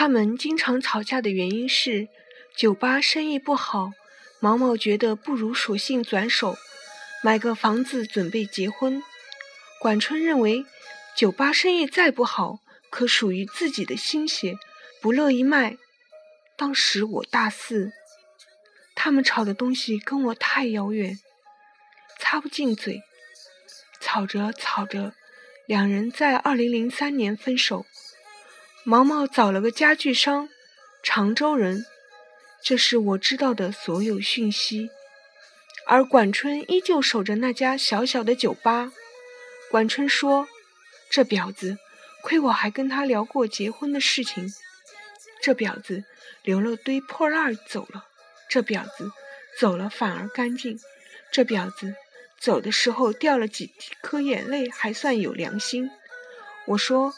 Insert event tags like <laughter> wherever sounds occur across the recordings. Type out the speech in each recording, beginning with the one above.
他们经常吵架的原因是，酒吧生意不好，毛毛觉得不如索性转手，买个房子准备结婚。管春认为，酒吧生意再不好，可属于自己的心血，不乐意卖。当时我大四，他们吵的东西跟我太遥远，插不进嘴。吵着吵着，两人在二零零三年分手。毛毛找了个家具商，常州人。这是我知道的所有讯息。而管春依旧守着那家小小的酒吧。管春说：“这婊子，亏我还跟他聊过结婚的事情。这婊子留了堆破烂走了。这婊子走了反而干净。这婊子走的时候掉了几颗眼泪，还算有良心。”我说。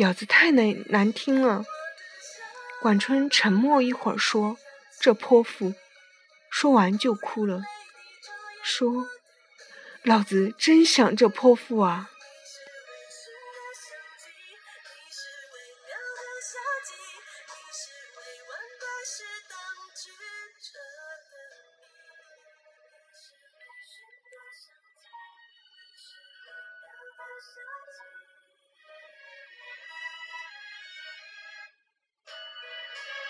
婊子太难难听了，管春沉默一会儿说：“这泼妇。”说完就哭了，说：“老子真想这泼妇啊！” <laughs>